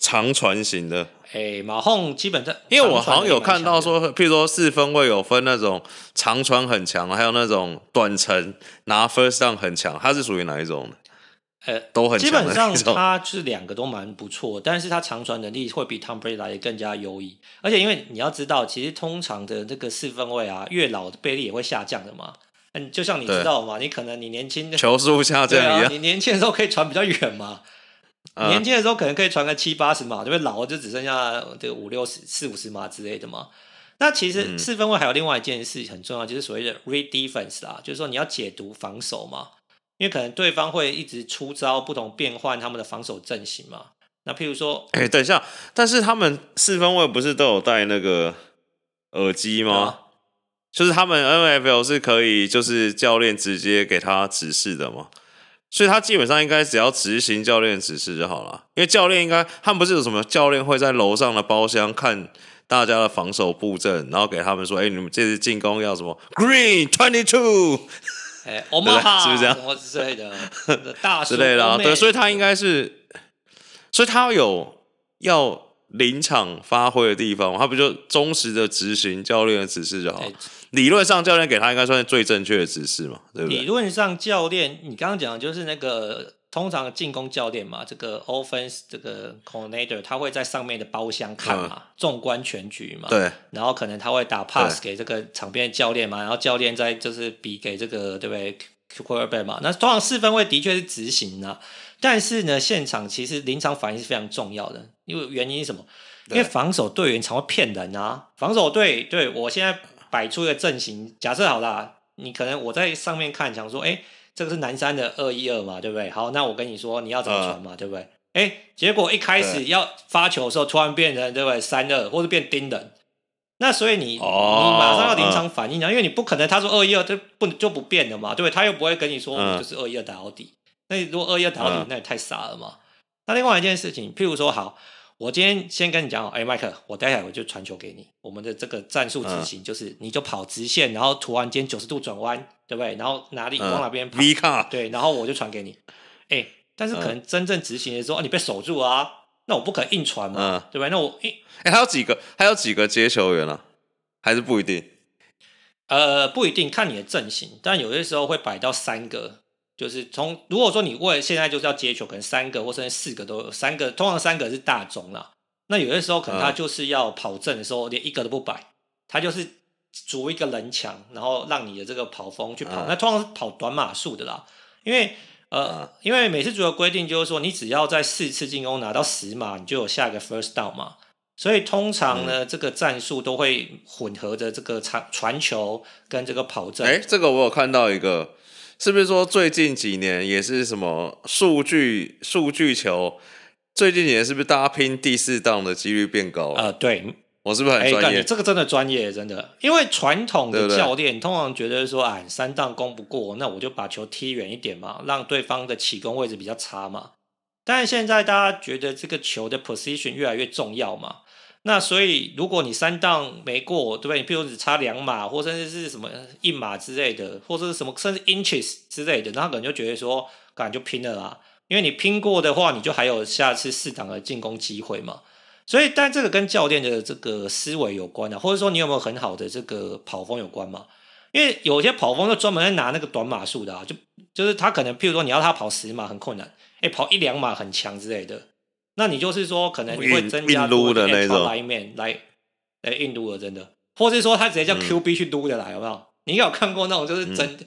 长传型的，哎、欸，马洪基本上，因为我好像有看到说，譬如说四分位有分那种长传很强，还有那种短程拿 first down 很强，它是属于哪一种？呃，都很。基本上他是两个都蛮不错，但是他长传能力会比 Tom Brady 来的更加优异。而且因为你要知道，其实通常的这个四分位啊，越老的倍率也会下降的嘛。嗯，就像你知道嘛，你可能你年轻的 球速下降一样，啊，你年轻的时候可以传比较远嘛。年轻的时候可能可以传个七八十码，对不对？老了就只剩下这个五六十、四五十码之类的嘛。那其实四分位还有另外一件事很重要，就是所谓的 read defense 啦，就是说你要解读防守嘛。因为可能对方会一直出招，不同变换他们的防守阵型嘛。那譬如说，哎、欸，等一下，但是他们四分卫不是都有戴那个耳机吗？啊、就是他们 NFL 是可以，就是教练直接给他指示的嘛？所以他基本上应该只要执行教练指示就好了，因为教练应该他们不是有什么教练会在楼上的包厢看大家的防守布阵，然后给他们说：“哎、欸，你们这次进攻要什么？Green twenty two，哎，欧玛哈，是不是这样？之类的，大 之类的、啊，对，所以他应该是，所以他有要临场发挥的地方，他不就忠实的执行教练的指示就好。欸理论上，教练给他应该算是最正确的指示嘛，对不对？理论上，教练你刚刚讲的就是那个通常进攻教练嘛，这个 offense 这个 coordinator 他会在上面的包厢看嘛，纵、嗯、观全局嘛。对。然后可能他会打 pass 给这个场边的教练嘛，然后教练再就是比给这个对不对 quarterback 嘛。那通常四分位的确是执行啊，但是呢，现场其实临场反应是非常重要的，因为原因是什么？因为防守队员常会骗人啊。防守队对我现在。摆出一个阵型，假设好啦，你可能我在上面看，想说，哎、欸，这个是南山的二一二嘛，对不对？好，那我跟你说，你要怎么传嘛，呃、对不对？哎、欸，结果一开始要发球的时候，突然变成对不对？三二，或者变丁人，那所以你、哦、你马上要临场反应啊，呃、因为你不可能他说二一二就不就不变了嘛，对不对？他又不会跟你说我就是二一二打到底，呃、那如果二一二打到底，呃、那也太傻了嘛。那另外一件事情，譬如说好。我今天先跟你讲哦，哎，麦克，我待会我就传球给你。我们的这个战术执行就是，你就跑直线，然后突然间九十度转弯，对不对？然后哪里往哪边跑？V 卡。对，然后我就传给你。哎，但是可能真正执行的时候，你被守住啊，那我不可能硬传嘛，对不对？那我哎，还有几个，还有几个接球员啊？还是不一定？呃，不一定，看你的阵型，但有些时候会摆到三个。就是从如果说你为现在就是要接球，可能三个或甚至四个都有三个，通常三个是大中啦。那有些时候可能他就是要跑阵的时候，连一个都不摆，他就是筑一个人墙，然后让你的这个跑风去跑。那通常是跑短码数的啦。因为呃，因为美式足球规定就是说，你只要在四次进攻拿到十码，你就有下一个 first down 嘛。所以通常呢，嗯、这个战术都会混合着这个传传球跟这个跑阵。哎，这个我有看到一个，是不是说最近几年也是什么数据数据球？最近几年是不是大家拼第四 down 的几率变高了？呃，对，我是不是很专业？这个真的专业，真的，因为传统的教练通常觉得说，哎，三 down 攻不过，那我就把球踢远一点嘛，让对方的起攻位置比较差嘛。但是现在大家觉得这个球的 position 越来越重要嘛。那所以，如果你三档没过，对不对？你比如只差两码，或甚至是什么一码之类的，或者是什么甚至 inches 之类的，那可能就觉得说，敢就拼了啦。因为你拼过的话，你就还有下次四档的进攻机会嘛。所以，但这个跟教练的这个思维有关啊，或者说你有没有很好的这个跑风有关嘛？因为有些跑风就专门在拿那个短码数的啊，就就是他可能，譬如说你要他跑十码很困难，哎，跑一两码很强之类的。那你就是说，可能你会增加多的那种来面来，来印度的真的，或者是说他直接叫 QB 去撸的来，有没有？你有看过那种就是真，嗯、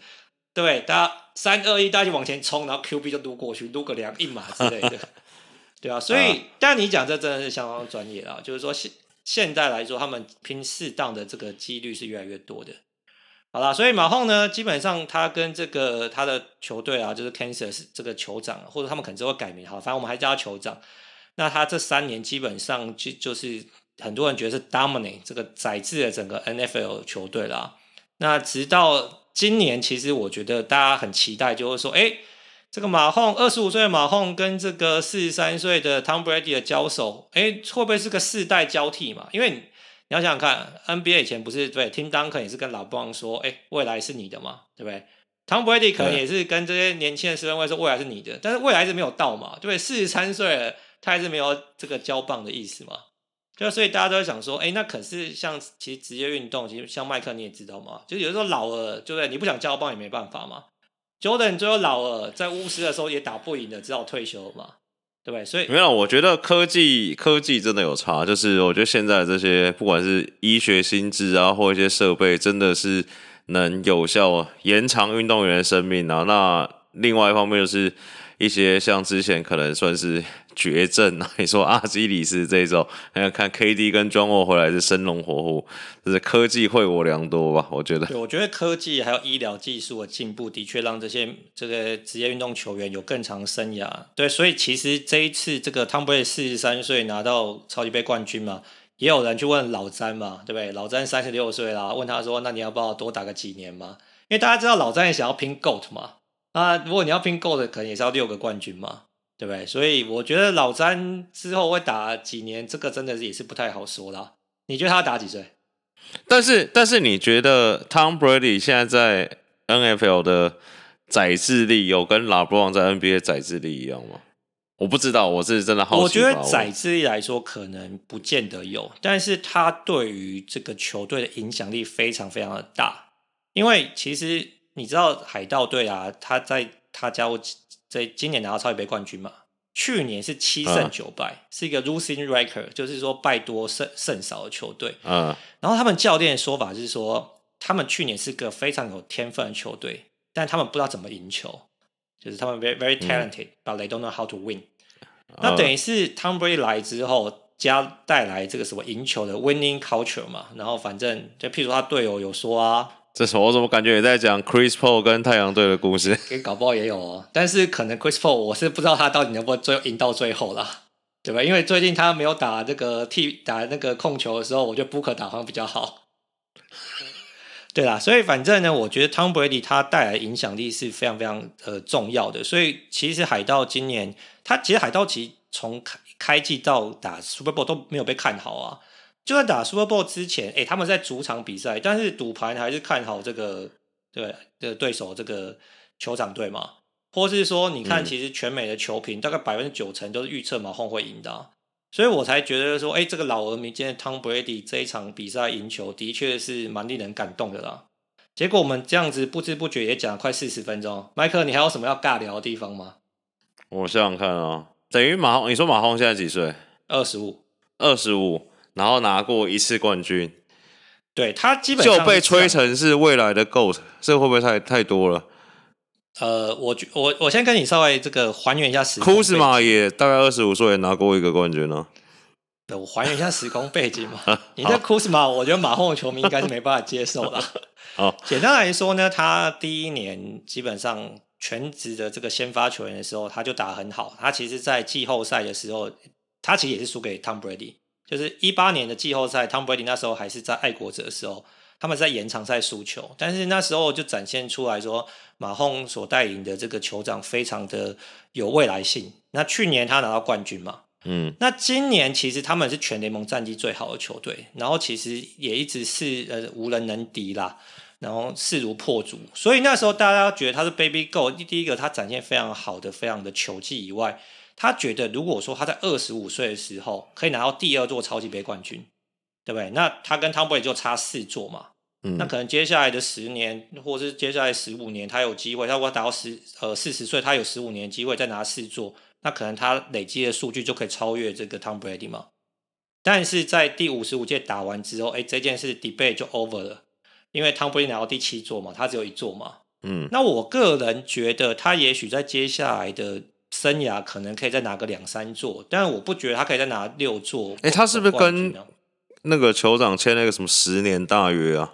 对，大家三二一，大家就往前冲，然后 QB 就撸过去，撸个两一码之类的，对啊。所以，但你讲这真的是相当专业啊，就是说现现在来说，他们拼适当的这个几率是越来越多的。好啦，所以马后呢，基本上他跟这个他的球队啊，就是 Kansas 这个酋长，或者他们可能就会改名，好，反正我们还叫他酋长。那他这三年基本上就就是很多人觉得是 dominate 这个宰制了整个 NFL 球队啦。那直到今年，其实我觉得大家很期待，就是说，哎，这个马洪二十五岁的马洪跟这个四十三岁的 Tom Brady 的交手，哎，会不会是个世代交替嘛？因为你要想想看，NBA 以前不是对 Tim Duncan 也是跟老布朗说，哎，未来是你的嘛，对不对？Tom Brady 可能也是跟这些年轻的四分卫说，未来是你的，但是未来是没有到嘛，对不对？四十三岁了。他还是没有这个交棒的意思嘛？就所以大家都会想说，哎、那可是像其实职业运动，其实像麦克你也知道嘛，就有时候老了，对不对？你不想交棒也没办法嘛。Jordan 最后老了，在巫师的时候也打不赢的，只好退休嘛，对不对？所以没有，我觉得科技科技真的有差，就是我觉得现在这些不管是医学新知啊，或一些设备，真的是能有效延长运动员的生命啊。那另外一方面就是。一些像之前可能算是绝症啊，你说阿基里斯这种，还要看 KD 跟 John 回来是生龙活虎，就是科技惠我良多吧？我觉得。对，我觉得科技还有医疗技术的进步，的确让这些这个职业运动球员有更长生涯。对，所以其实这一次这个汤普森四十三岁拿到超级杯冠军嘛，也有人去问老詹嘛，对不对？老詹三十六岁啦，问他说：“那你要不要多打个几年嘛？”因为大家知道老詹也想要拼 GOAT 嘛。啊，如果你要拼够的，可能也是要六个冠军嘛，对不对？所以我觉得老詹之后会打几年，这个真的也是不太好说啦。你觉得他打几岁？但是，但是你觉得 Tom Brady 现在在 NFL 的宰制力有跟 LeBron 在 NBA 宰制力一样吗？我不知道，我是真的好奇。我觉得宰制力来说，可能不见得有，但是他对于这个球队的影响力非常非常的大，因为其实。你知道海盗队啊？他在他加入在今年拿到超级杯冠军嘛？去年是七胜九败，嗯、是一个 losing record，就是说败多胜胜少的球队。嗯，然后他们教练的说法是说，他们去年是个非常有天分的球队，但他们不知道怎么赢球，就是他们 very very talented，but、嗯、they don't know how to win。嗯、那等于是 Tom Brady 来之后，加带来这个什么赢球的 winning culture 嘛？然后反正就譬如他队友有说啊。这时候我怎么感觉也在讲 Chris Paul 跟太阳队的故事？给搞不好也有哦，但是可能 Chris Paul 我是不知道他到底能不能最后赢到最后啦，对吧？因为最近他没有打这个替打那个控球的时候，我觉得 Booker 打好像比较好。对啦，所以反正呢，我觉得 Tom Brady 他带来影响力是非常非常呃重要的。所以其实海盗今年他其实海盗其实从开开季到打 Super Bowl 都没有被看好啊。就在打 Super Bowl 之前，哎、欸，他们在主场比赛，但是赌盘还是看好这个对的对手这个酋长队嘛，或是说，你看，其实全美的球评大概百分之九成都是预测马洪会赢的、啊，所以我才觉得说，哎、欸，这个老而弥坚的 Tom Brady 这一场比赛赢球，的确是蛮令人感动的啦。结果我们这样子不知不觉也讲了快四十分钟，麦克，你还有什么要尬聊的地方吗？我想想看啊，等于马洪，你说马洪现在几岁？二十五，二十五。然后拿过一次冠军，对他基本上就被吹成是未来的 GOAT，这会不会太太多了？呃，我我我先跟你稍微这个还原一下时空。库兹马也大概二十五岁拿过一个冠军呢、啊。我还原一下时空背景嘛。你这库兹马，我觉得马后的球迷应该是没办法接受的。好，简单来说呢，他第一年基本上全职的这个先发球员的时候，他就打得很好。他其实，在季后赛的时候，他其实也是输给 Tom Brady。就是一八年的季后赛，Tom Brady 那时候还是在爱国者的时候，他们在延长赛输球，但是那时候就展现出来说，马洪所带领的这个酋长非常的有未来性。那去年他拿到冠军嘛，嗯，那今年其实他们是全联盟战绩最好的球队，然后其实也一直是呃无人能敌啦。然后势如破竹，所以那时候大家觉得他是 Baby Goat。第一个，他展现非常好的、非常的球技以外，他觉得如果说他在二十五岁的时候可以拿到第二座超级杯冠军，对不对？那他跟汤布雷就差四座嘛。嗯。那可能接下来的十年，或者是接下来十五年，他有机会。他如果达到十呃四十岁，他有十五年机会再拿四座，那可能他累积的数据就可以超越这个 Tom Brady 嘛。但是在第五十五届打完之后，哎，这件事 debate 就 over 了。因为汤布利拿到第七座嘛，他只有一座嘛。嗯，那我个人觉得他也许在接下来的生涯可能可以再拿个两三座，但是我不觉得他可以再拿六座。哎、欸，他是不是跟那个酋长签那个什么十年大约啊？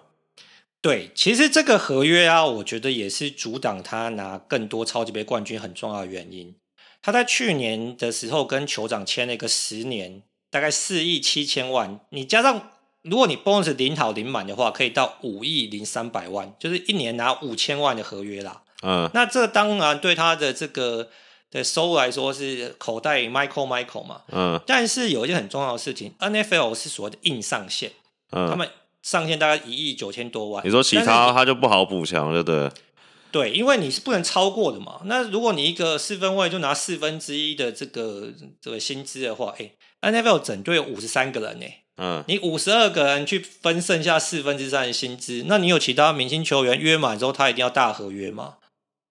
对，其实这个合约啊，我觉得也是阻挡他拿更多超级杯冠军很重要的原因。他在去年的时候跟酋长签了一个十年，大概四亿七千万，你加上。如果你 bonus 领好领满的话，可以到五亿零三百万，就是一年拿五千万的合约啦。嗯，那这当然对他的这个的收入来说是口袋 Michael Michael 嘛。嗯，但是有一件很重要的事情，NFL 是所谓的硬上限，嗯，他们上限大概一亿九千多万。你说其他他就不好补强，对不对？对，因为你是不能超过的嘛。那如果你一个四分位就拿四分之一的这个这个薪资的话，哎，NFL 整队有五十三个人呢。嗯，你五十二个人去分剩下四分之三的薪资，那你有其他明星球员约满之后，他一定要大合约嘛，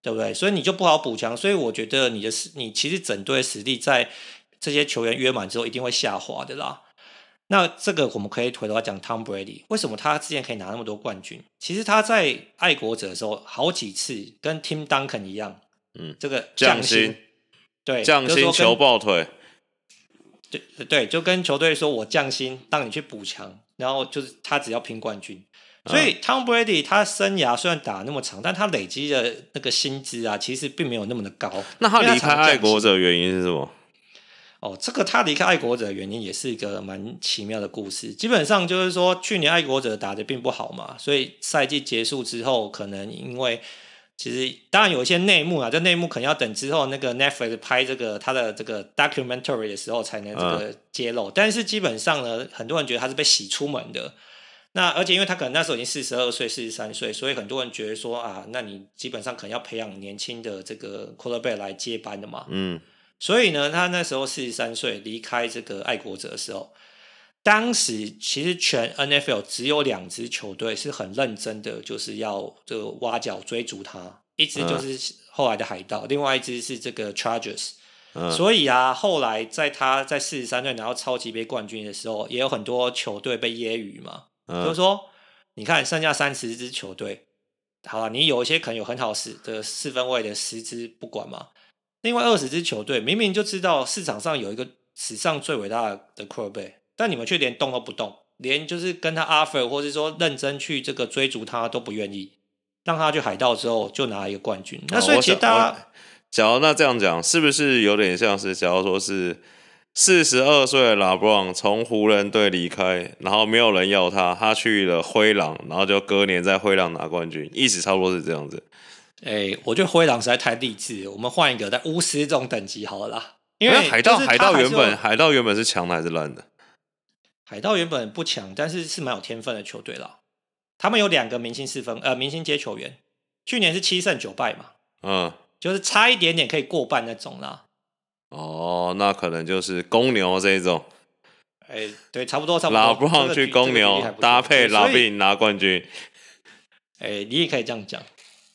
对不对？所以你就不好补强。所以我觉得你的实，你其实整队实力在这些球员约满之后一定会下滑的啦。那这个我们可以回头来讲，Tom Brady 为什么他之前可以拿那么多冠军？其实他在爱国者的时候，好几次跟 Tim Duncan 一样，嗯，这个降薪，对，降薪求抱腿。对对，就跟球队说，我降薪，让你去补强，然后就是他只要拼冠军。所以 Tom Brady 他生涯虽然打那么长，但他累积的那个薪资啊，其实并没有那么的高。那他离开爱国者的原因是什么？哦，这个他离开爱国者的原因也是一个蛮奇妙的故事。基本上就是说，去年爱国者打得并不好嘛，所以赛季结束之后，可能因为。其实当然有一些内幕啊，这内幕可能要等之后那个 Netflix 拍这个他的这个 documentary 的时候才能这个揭露。嗯、但是基本上呢，很多人觉得他是被洗出门的。那而且因为他可能那时候已经四十二岁、四十三岁，所以很多人觉得说啊，那你基本上可能要培养年轻的这个 quarterback 来接班的嘛。嗯。所以呢，他那时候四十三岁离开这个爱国者的时候。当时其实全 NFL 只有两支球队是很认真的，就是要这个挖角追逐他，一支就是后来的海盗，嗯、另外一支是这个 Chargers。嗯、所以啊，后来在他在四十三岁拿到超级杯冠军的时候，也有很多球队被揶揄嘛，嗯、就是说，你看剩下三十支球队，好了，你有一些可能有很好四的四分位的十支不管嘛，另外二十支球队明明就知道市场上有一个史上最伟大的 quarterback。但你们却连动都不动，连就是跟他 offer 或是说认真去这个追逐他都不愿意，让他去海盗之后就拿一个冠军。那所以其实大家，假如那这样讲，是不是有点像是，假如说是四十二岁的拉布朗从湖人队离开，然后没有人要他，他去了灰狼，然后就隔年在灰狼拿冠军，意思差不多是这样子。哎、欸，我觉得灰狼实在太励志，我们换一个在巫师这种等级好了啦。因为海盗海盗原本海盗原本是强的还是烂的？海盗原本不强，但是是蛮有天分的球队啦。他们有两个明星四分呃明星接球员，去年是七胜九败嘛，嗯，就是差一点点可以过半那种啦。哦，那可能就是公牛这一种。哎、欸，对，差不多差不多。拉布朗去公牛搭配老比拿冠军。哎、欸，你也可以这样讲。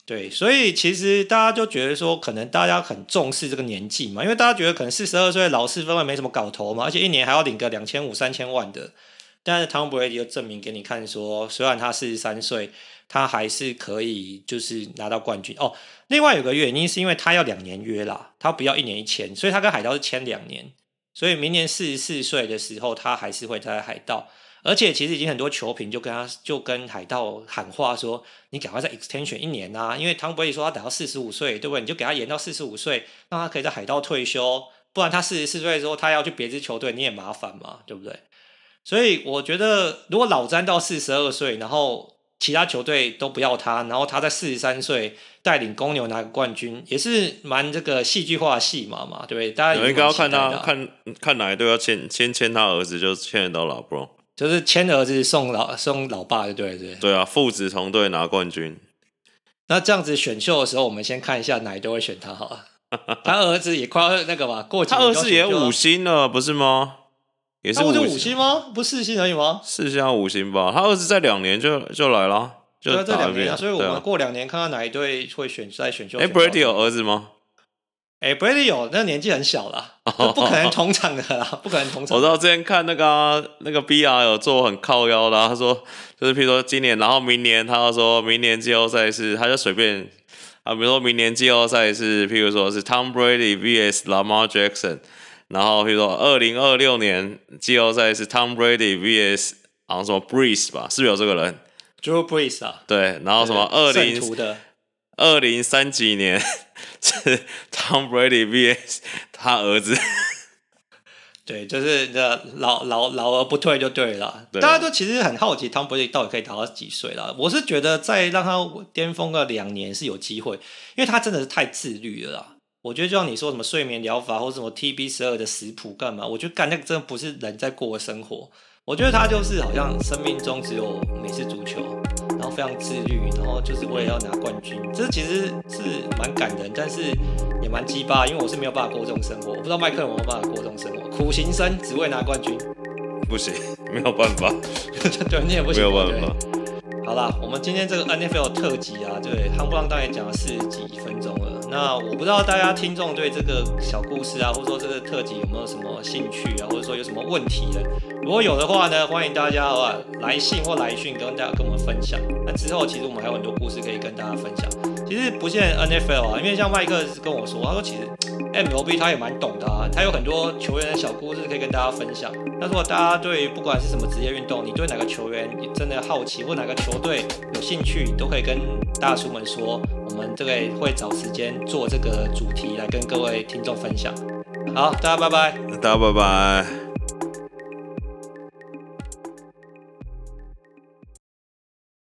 对，所以其实大家就觉得说，可能大家很重视这个年纪嘛，因为大家觉得可能四十二岁老四分卫没什么搞头嘛，而且一年还要领个两千五三千万的。但是 Tom Brady 就证明给你看说，虽然他四十三岁，他还是可以就是拿到冠军哦。另外有个原因是因为他要两年约啦，他不要一年一签，所以他跟海盗是签两年，所以明年四十四岁的时候，他还是会在海盗。而且其实已经很多球评就跟他就跟海盗喊话说：“你赶快再 extension 一年啊！”因为汤布雷迪说他等到四十五岁，对不对？你就给他延到四十五岁，让他可以在海盗退休。不然他四十四岁的时候他要去别支球队，你也麻烦嘛，对不对？所以我觉得，如果老詹到四十二岁，然后其他球队都不要他，然后他在四十三岁带领公牛拿个冠军，也是蛮这个戏剧化的戏码嘛，对不对？大家应该要看他看看哪一队要签签签他儿子，就签得到老布朗。就是签儿子送老送老爸，对不对？对啊，父子同队拿冠军。那这样子选秀的时候，我们先看一下哪一队会选他好了。他儿子也快要那个吧，过他儿子也五星了，不是吗？也是五星，五星吗？不四星而已吗？四星五星吧。他儿子在两年就就来了，就在这两年啊。所以我们过两年看看哪一队会选在选秀。哎，Brady 有儿子吗？哎，Brady 有，那个年纪很小了，不可能同场的啦，不可能同场。我知道之前看那个、啊、那个 BR 有做很靠腰的，他说就是譬如说今年，然后明年他要说明年季后赛是，他就随便啊，比如说明年季后赛是譬如说是 Tom Brady vs Lamar Jackson，然后比如说二零二六年季后赛是 Tom Brady vs 好像什么 Brees 吧，是不是有这个人？Drew Brees 啊，对，然后什么二零二零三几年。是 Tom Brady vs 他儿子，对，就是这老老老而不退就对了。大家都其实很好奇 Tom Brady 到底可以打到几岁了。我是觉得再让他巅峰个两年是有机会，因为他真的是太自律了啦。我觉得就像你说什么睡眠疗法或什么 TB 十二的食谱干嘛，我觉得干那个真的不是人在过的生活。我觉得他就是好像生命中只有美式足球。然后非常自律，然后就是为了要拿冠军，这其实是蛮感人，但是也蛮鸡巴，因为我是没有办法过这种生活，我不知道麦克有没有办法过这种生活，苦行僧只为拿冠军，不行，没有办法，对，你也不行，没有办法。好啦，我们今天这个 NFL 特辑啊，对，夯不啷当也讲了四十几分钟了。那我不知道大家听众对这个小故事啊，或者说这个特辑有没有什么兴趣啊，或者说有什么问题的？如果有的话呢，欢迎大家啊来信或来讯跟大家跟我们分享。那之后其实我们还有很多故事可以跟大家分享。其实不限 NFL 啊，因为像麦克跟我说，他说其实 MLB 他也蛮懂的啊，他有很多球员的小故事可以跟大家分享。那如果大家对不管是什么职业运动，你对哪个球员你真的好奇，或哪个球对有兴趣，都可以跟大叔们说。我们这个会找时间做这个主题来跟各位听众分享。好，大家拜拜。大家拜拜。